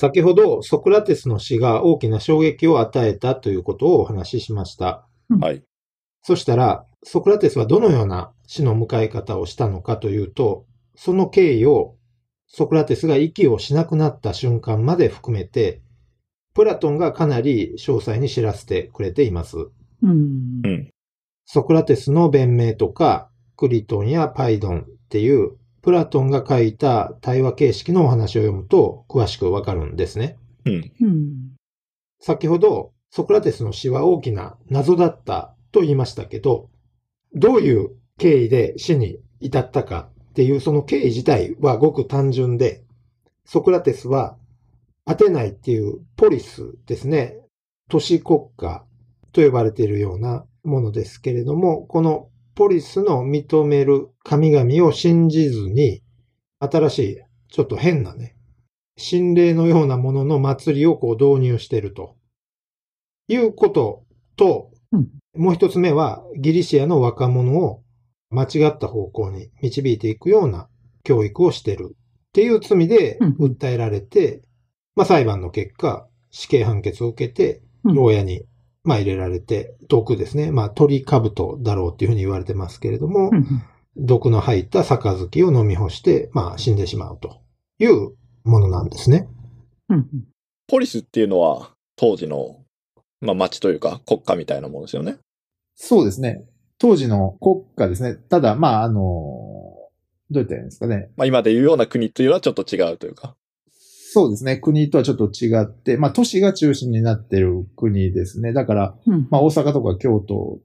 先ほどソクラテスの死が大きな衝撃を与えたということをお話ししました。はい。そしたら、ソクラテスはどのような死の迎え方をしたのかというと、その経緯をソクラテスが息をしなくなった瞬間まで含めて、プラトンがかなり詳細に知らせてくれています。うんう。ん。ソクラテスの弁明とか、クリトンやパイドンっていう、プラトンが書いた対話形式のお話を読むと詳しくわかるんですね。うん。うん。先ほど、ソクラテスの死は大きな謎だったと言いましたけど、どういう経緯で死に至ったかっていうその経緯自体はごく単純で、ソクラテスはアテナイっていうポリスですね、都市国家と呼ばれているようなものですけれども、このポリスの認める神々を信じずに、新しい、ちょっと変なね、神霊のようなものの祭りをこう導入していると。いうことと、うん。もう一つ目はギリシアの若者を間違った方向に導いていくような教育をしているっていう罪でうん。訴えられて、まあ裁判の結果、死刑判決を受けて、うん。牢屋に、まあ入れられて、毒ですね。まあ鳥兜だろうっていうふうに言われてますけれども、うん毒の入った杯を飲み干して、まあ死んでしまうというものなんですね。うんポリスっていうのは、当時の、まあ、町というか、国家みたいなものですよね。そうですね。当時の国家ですね。ただ、まあ、あの、どうやったらいいんですかね。まあ、今でいうような国というのはちょっと違うというか。そうですね。国とはちょっと違って、まあ、都市が中心になってる国ですね。だから、うんまあ、大阪とか京都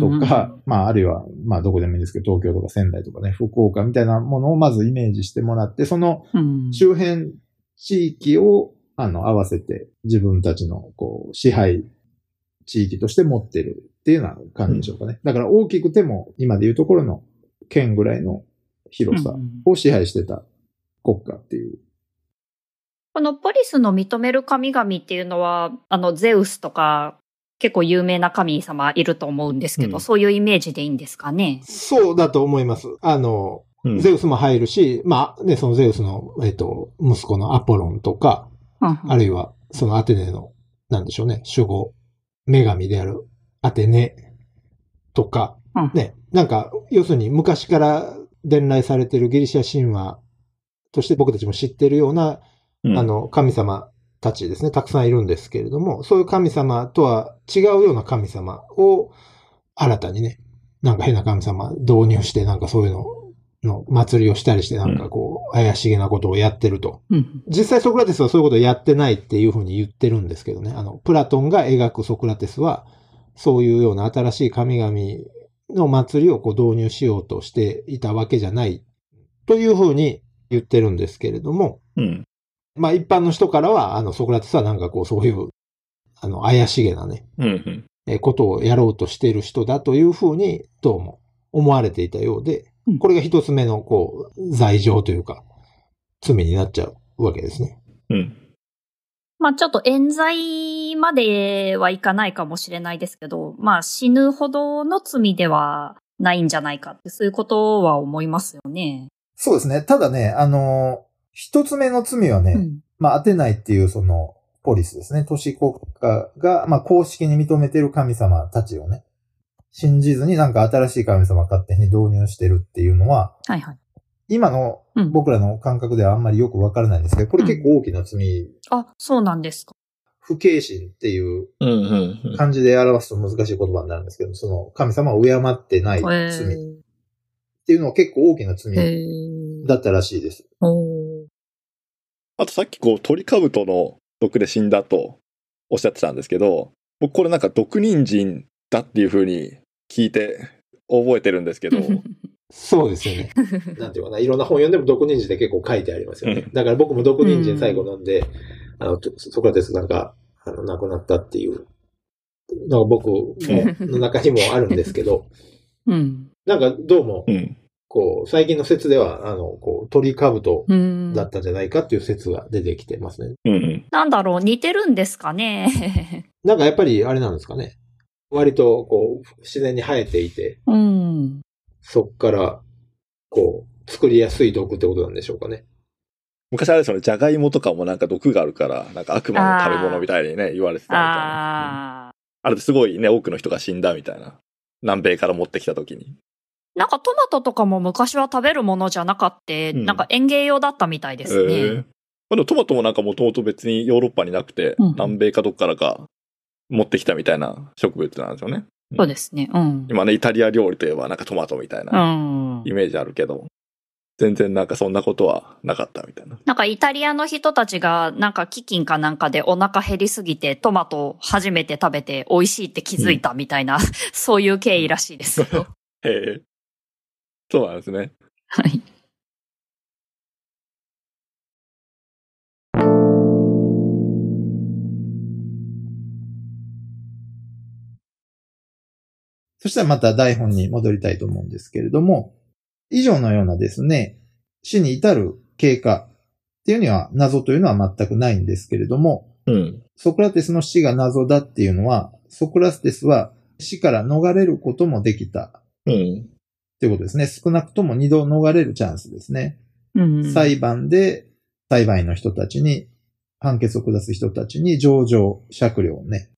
とか、まあ、あるいは、まあ、どこでもいいんですけど、東京とか仙台とかね、福岡みたいなものをまずイメージしてもらって、そのうん周辺地域を、あの、合わせて自分たちの、こう、支配地域として持ってるっていうような感じでしょうかね。だから大きくても、今でいうところの県ぐらいの広さうんを支配してた国家っていう。このポリスの認める神々っていうのは、あの、ゼウスとか、結構有名な神様いると思うんですけど、うんそういうイメージでいいんですかね？そうだと思います。あの、うんゼウスも入るし、まあね、そのゼウスの、えっと、息子のアポロンとか、あるいは、そのアテネの、なんでしょうね、守護、女神であるアテネとか、うんね、なんか、要するに昔から伝来されているギリシャ神話として僕たちも知っているような、うんあの、神様たちですね、たくさんいるんですけれども、そういう神様とは違うような神様を新たにね、なんか変な神様導入して、なんかそういうのの祭りをしたりして、なんかこう、怪しげなことをやってると。うん実際ソクラテスはそういうことをやってないっていうふうに言ってるんですけどね。あの、プラトンが描くソクラテスは、そういうような新しい神々の祭りをこう導入しようとしていたわけじゃないというふうに言ってるんですけれども、うん。まあ一般の人からは、あの、ソクラテスはなんかこう、そういう、あの、怪しげなね、うん。うん。えーことをやろうとしている人だというふうに、どうも思われていたようでうん、これが一つ目の、こう、罪状というか、罪になっちゃうわけですね。うん。まあちょっと冤罪まではいかないかもしれないですけど、まあ死ぬほどの罪ではないんじゃないかって、そういうことは思いますよね。そうですね。ただね、あの、一つ目の罪はね、うん。まあ、アテナイっていうその、ポリスですね。都市国家が、まあ、公式に認めてる神様たちをね、信じずになんか新しい神様勝手に導入してるっていうのは、はいはい。今のうん僕らの感覚ではあんまりよくわからないんですけど、これ結構大きな罪、あ、そうなんですか。不敬心っていううん。うん。漢字で表すと難しい言葉になるんですけど、その神様を敬ってない罪へっーていうのは結構大きなへ罪ーだったらしいです。おーあとさっきこう、鳥兜の毒で死んだとおっしゃってたんですけど、僕これなんか毒人参だっていう風に聞いて覚えてるんですけど、そうですよね。なんていうかな、いろんな本読んでも毒人参って結構書いてありますよね。だから僕も毒人参最後飲んで、あの、ソクラテスなんか、あの、亡くなったっていう、なんか僕もの中にもあるんですけど、うん。なんかどうもう、ん。こう、最近の説では、あの、こう、鳥兜うん。だったんじゃないかっていう説が出てきてますね。うん。なんだろう、似てるんですかね。なんかやっぱりあれなんですかね。割と、こう、自然に生えていて、うん。そっから、こう、作りやすい毒ってことなんでしょうかね。昔あれですよね、じゃがいもとかもなんか毒があるから、なんか悪魔の食べ物みたいにね、言われてたみたいな。うんああ。あれですごいね、多くの人が死んだみたいな。南米から持ってきた時に。なんかトマトとかも昔は食べるものじゃなかって、うんなんか園芸用だったみたいですね。えーまあ、でもトマトもなんかもともと別にヨーロッパになくて、うん南米かどっからか持ってきたみたいな植物なんですよね。そうですね。うん。今ね、イタリア料理といえばなんかトマトみたいうなんイメージあるけど、全然なんかそんなことはなかったみたいな。なんかイタリアの人たちがなんか飢饉かなんかでお腹減りすぎてトマトを初めて食べて美味しいって気づいたみたいな、そういう経緯らしいですよ。へえ。そうなんですね。はい。そしたらまた台本に戻りたいと思うんですけれども、以上のようなですね、死に至る経過っていうには謎というのは全くないんですけれども、うん。ソクラテスの死が謎だっていうのは、ソクラテスは死から逃れることもできたうん。ということですね。少なくとも二度逃れるチャンスですね。うん。裁判で裁判員の人たちに、判決を下す人たちに上場、酌量をね、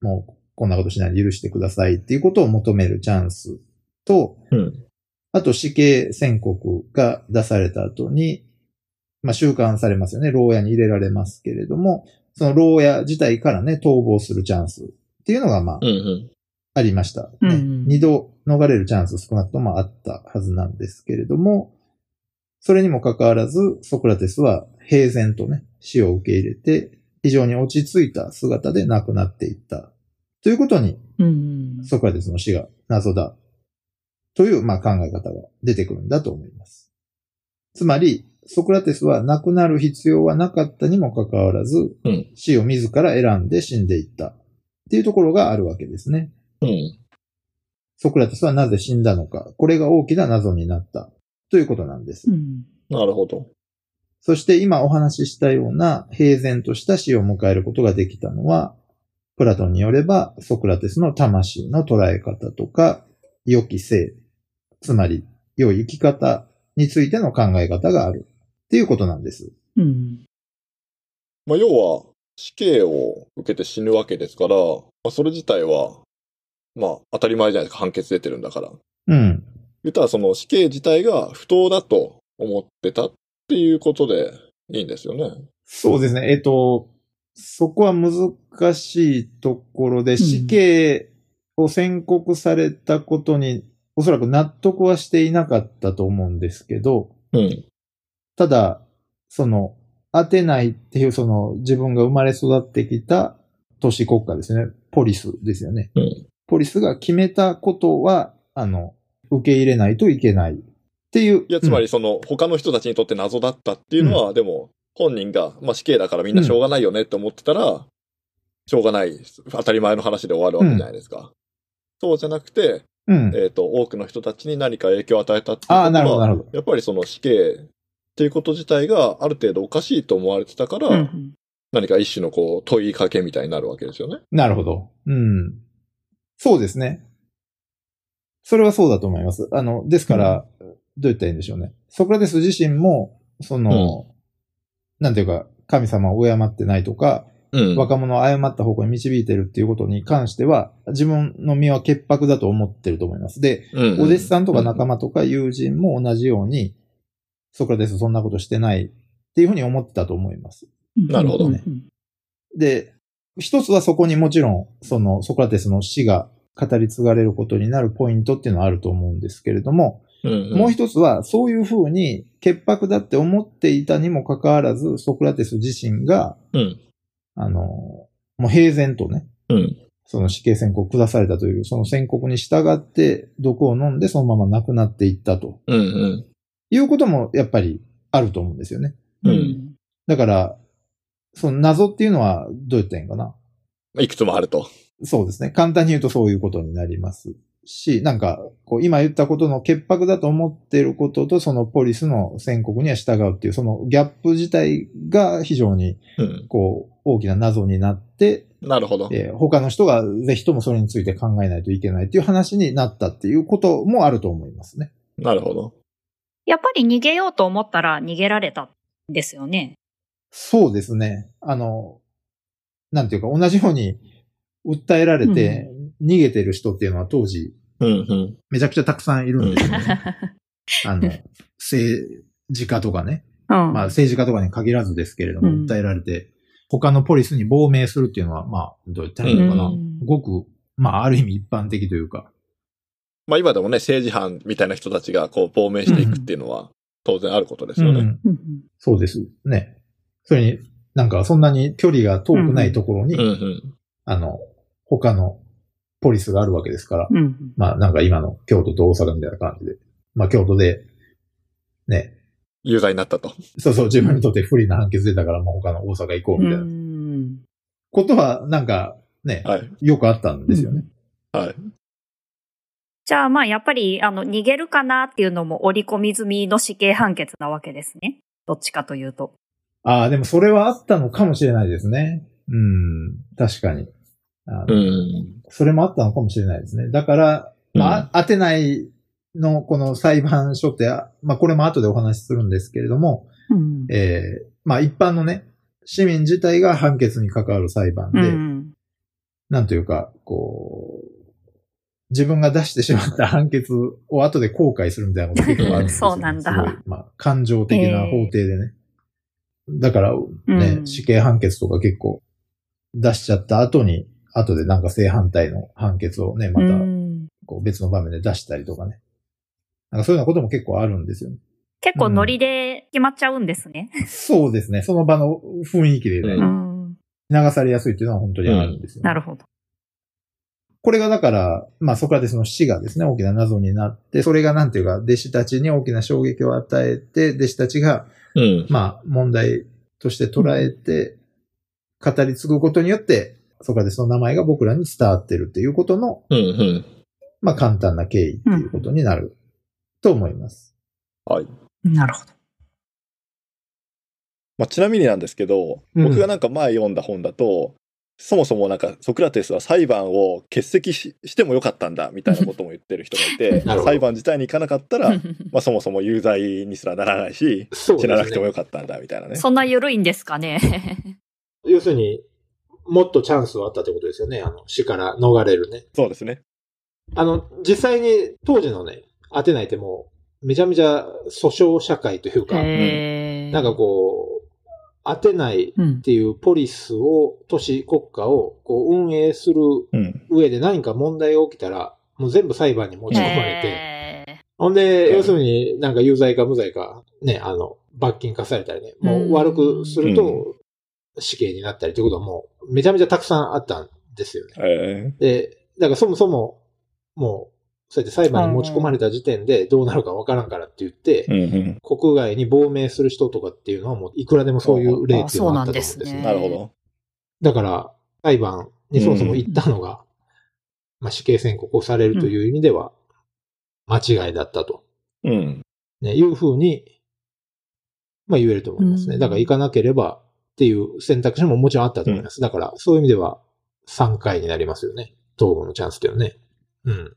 もうこんなことしないで許してくださいっていうことを求めるチャンスと、うん。あと死刑宣告が出された後に、まあ収監されますよね。牢屋に入れられますけれども、その牢屋自体からね、逃亡するチャンスっていうのがまあうん。うん。ありました、ねうん二度逃れるチャンス少なくともあったはずなんですけれども、それにもかかわらず、ソクラテスは平然とね、死を受け入れて、非常に落ち着いた姿で亡くなっていった。ということに、うん。ソクラテスの死が謎だ。という、まあ、考え方が出てくるんだと思います。つまり、ソクラテスは亡くなる必要はなかったにもかかわらず、うん死を自ら選んで死んでいった。っていうところがあるわけですね。うん。ソクラテスはなぜ死んだのか。これが大きな謎になった。ということなんです。うん。なるほど。そして今お話ししたような平然とした死を迎えることができたのは、プラトンによればソクラテスの魂の捉え方とか、良き性、つまり良い生き方についての考え方があるっていうことなんです。うん。まあ、要は、死刑を受けて死ぬわけですから、まあ、それ自体は、まあ、当たり前じゃないですか。判決出てるんだから。うん。言ったら、その死刑自体が不当だと思ってたっていうことでいいんですよね。そうですね。えっ、と、そこは難しいところで、死刑を宣告されたことに、おそらく納得はしていなかったと思うんですけど、うん。ただ、その、当てないっていう、その、自分が生まれ育ってきた都市国家ですね。ポリスですよね。うん。ポリスが決めたことは、あの、受け入れないといけないっていう。いや、つまり、りその、他の人たちにとって謎だったっていうのは、でも、本人が、まあ死刑だからみんなしょうがないよねって思ってたら、しょうがない、当たり前の話で終わるわけじゃないですか。そうじゃなくて、うん。えっ、と、多くの人たちに何か影響を与えたっていうことは、ああ、なるほど、なるほど。やっぱりその死刑っていうこと自体がある程度おかしいと思われてたから、うん。何か一種のこう問いかけみたいになるわけですよね。なるほど。うん。そうですね。それはそうだと思います。あの、ですから、どう言ったらいいんでしょうね。ソクラテス自身も、その、なんていうか、神様を敬ってないとか、うん若者を誤った方向に導いてるっていうことに関しては、自分の身は潔白だと思ってると思います。で、うんお弟子さんとか仲間とか友人も同じように、ソクラテスそんなことしてないっていうふうに思ってたと思います。なるほどね。で、一つはそこにもちろん、そのソクラテスの死が語り継がれることになるポイントっていうのはあると思うんですけれども、うんうんもう一つはそういうふうに潔白だって思っていたにもかかわらず、ソクラテス自身が、うん。あの、もう平然とね、うん。その死刑宣告下されたという、その宣告に従って毒を飲んでそのまま亡くなっていったとうんうん。いうこともやっぱりあると思うんですよね。う。うんん。だから、その謎っていうのはどう言ったらいいんかな？いくつもあると。そうですね。簡単に言うとそういうことになりますし、なんか、こう、今言ったことの潔白だと思っていることと、そのポリスの宣告には従うっていう、そのギャップ自体が非常に、うん。こう、大きな謎になって、なるほど。えー他の人がぜひともそれについて考えないといけないっていう話になったっていうこともあると思いますね。なるほど。やっぱり逃げようと思ったら逃げられたっですよね。そうですね。あの、なんていうか、同じように訴えられて逃げてる人っていうのは当時。めちゃくちゃたくさんいるんですよね。あの、政治家とかね。うん。まあ政治家とかに限らずですけれども、うん訴えられて、他のポリスに亡命するっていうのは、まあ、どう言ったらいいのかな。うんごく、まあ、ある意味一般的というか。まあ今でもね、政治犯みたいな人たちがこう亡命していくっていうのは当然あることですよね。うんうんそうです。ね。それに、なんかそんなに距離が遠くないところに、うんうん。あの、他のポリスがあるわけですから、うん。まあなんか今の京都と大阪みたいな感じで、まあ京都で、ね、有罪になったと。そうそう、自分にとって不利な判決出たからもう他の大阪行こうみたいなうんことは、なんかね、はい。よくあったんですよね。はい。じゃあまあやっぱりあの逃げるかなっていうのも織り込み済みの死刑判決なわけですね。どっちかというと。ああ、でもそれはあったのかもしれないですね。うん、確かに。あのうん。それもあったのかもしれないですね。だから、まあ、当てないのこの裁判所って、あまあこれも後でお話しするんですけれども、うん。えーまあ一般のね、市民自体が判決に関わる裁判で、うん。なんというか、こう、自分が出してしまった判決を後で後悔するみたいなこと結構あるんですよ、そうなんだまあ、感情的な法廷でね。だから、ね、うん死刑判決とか結構出しちゃった後に、後でなんか正反対の判決をね、またうんこう別の場面で出したりとかね。なんかそういうようなことも結構あるんですよね。結構ノリで決まっちゃうんですね。そうですね。その場の雰囲気でね、ううん。流されやすいっていうのは本当にあるんですよ、ねなるほど。これがだから、まあソクラテスの死がですね、大きな謎になって、それがなんていうか、弟子たちに大きな衝撃を与えて、弟子たちが、うん。まあ問題として捉えて、語り継ぐことによって、ソクラテスの名前が僕らに伝わってるっていうことの、うんうん。まあ簡単な経緯っていうことになると思います。はい。なるほど。まあ、ちなみになんですけど、うん僕がなんか前読んだ本だと、そもそもなんかソクラテスは裁判を欠席ししてもよかったんだみたいなことも言ってる人がいて 裁判自体に行かなかったら、まあ、そもそも有罪にすらならないしそう死ななく。てもよかったんだみたいなね。そんな緩いんですかね。要するに、もっとチャンスはあったってことですよね。あの、死から逃れるね。そうですね。あの、実際に当時のね、アテナイってもう、めちゃめちゃ訴訟社会というか、なんかこう、アテナイうんっ。ていうポリスを、都市国家をこう運営するうん。上で何か問題が起きたら、もう全部裁判に持ち込まれて、へほんで、うん要するになんか有罪か無罪か、ね、あの、罰金化されたりね、もう悪くするうと死刑になったりということはもうめちゃめちゃたくさんあったんですよね。えで、だからそもそも、もう、そうやって裁判に持ち込まれた時点でどうなるかわからんからって言って、ーうんうん。国外に亡命する人とかっていうのはもういくらでもそういう例っていうのがあったと思うんですよ。なるほど。だから、裁判にそもそも行ったのが、まあ死刑宣告をされるという意味では、間違いだったと、うん。ね、いうふうに、まあ言えると思いますね。うんだから行かなければっていう選択肢ももちろんあったと思います。だから、そういう意味では3回になりますよね。統合のチャンスっていうのはね。うん。